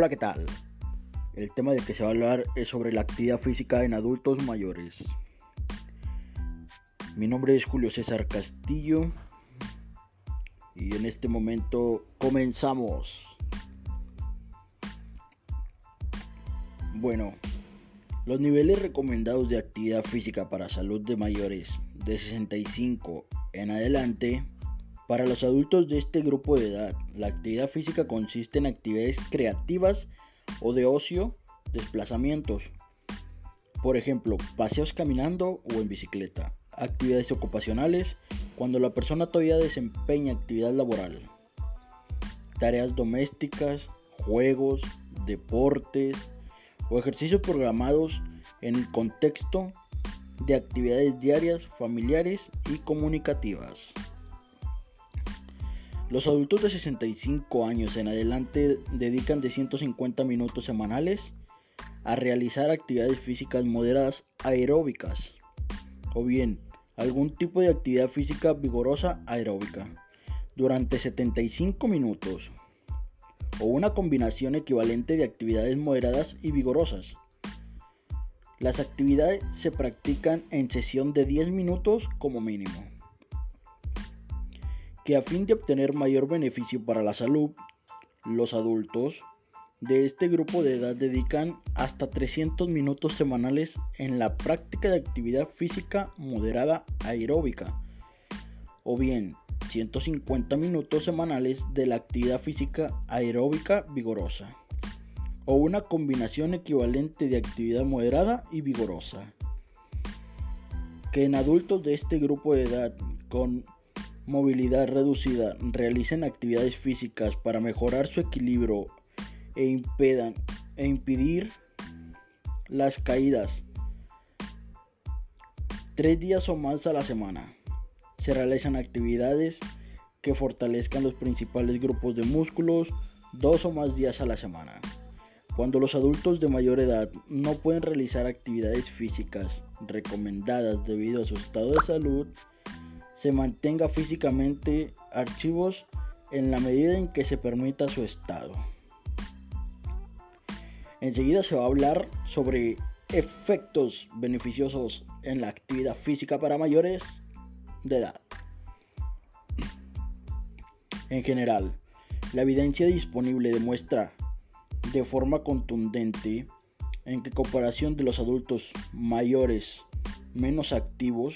Hola, ¿qué tal? El tema del que se va a hablar es sobre la actividad física en adultos mayores. Mi nombre es Julio César Castillo y en este momento comenzamos. Bueno, los niveles recomendados de actividad física para salud de mayores de 65 en adelante para los adultos de este grupo de edad, la actividad física consiste en actividades creativas o de ocio, desplazamientos. Por ejemplo, paseos caminando o en bicicleta. Actividades ocupacionales, cuando la persona todavía desempeña actividad laboral. Tareas domésticas, juegos, deportes o ejercicios programados en el contexto de actividades diarias, familiares y comunicativas. Los adultos de 65 años en adelante dedican de 150 minutos semanales a realizar actividades físicas moderadas aeróbicas o bien algún tipo de actividad física vigorosa aeróbica durante 75 minutos o una combinación equivalente de actividades moderadas y vigorosas. Las actividades se practican en sesión de 10 minutos como mínimo que a fin de obtener mayor beneficio para la salud, los adultos de este grupo de edad dedican hasta 300 minutos semanales en la práctica de actividad física moderada aeróbica o bien 150 minutos semanales de la actividad física aeróbica vigorosa o una combinación equivalente de actividad moderada y vigorosa que en adultos de este grupo de edad con movilidad reducida realicen actividades físicas para mejorar su equilibrio e, impedan, e impedir las caídas tres días o más a la semana. Se realizan actividades que fortalezcan los principales grupos de músculos dos o más días a la semana. Cuando los adultos de mayor edad no pueden realizar actividades físicas recomendadas debido a su estado de salud, se mantenga físicamente archivos en la medida en que se permita su estado. Enseguida se va a hablar sobre efectos beneficiosos en la actividad física para mayores de edad. En general, la evidencia disponible demuestra de forma contundente en que comparación de los adultos mayores menos activos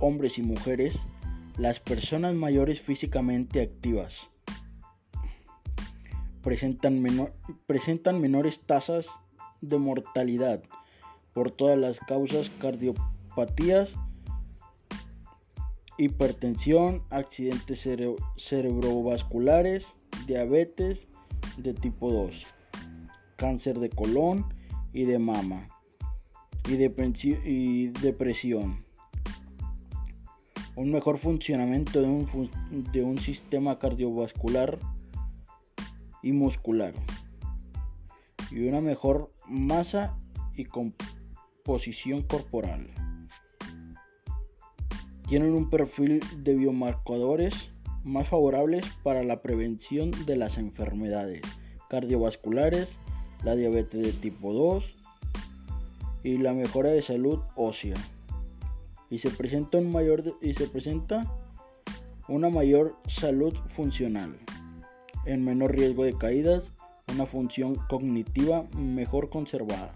hombres y mujeres, las personas mayores físicamente activas. Presentan, menores tasas de mortalidad por todas las causas cardiopatías, hipertensión, accidentes cerebrovasculares, diabetes de tipo 2, cáncer de colon y de mama y depresión un mejor funcionamiento de un, sistema cardiovascular y muscular y una mejor masa y composición corporal. Tienen un perfil de biomarcadores más favorables para la prevención de las enfermedades cardiovasculares, la diabetes de tipo 2 y la mejora de salud ósea y se presenta, un mayor, y se presenta una mayor salud funcional, en menor riesgo de caídas, una función cognitiva mejor conservada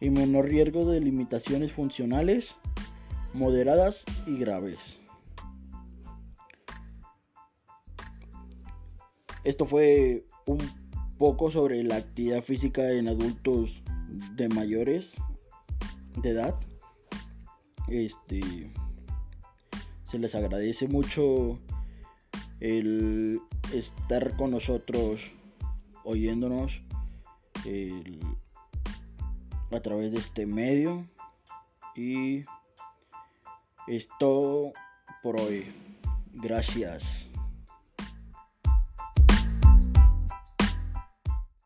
y menor riesgo de limitaciones funcionales moderadas y graves. Esto fue un poco sobre la actividad física en adultos de mayores de edad. Este se les agradece mucho el estar con nosotros oyéndonos a través de este medio. Y es todo por hoy. Gracias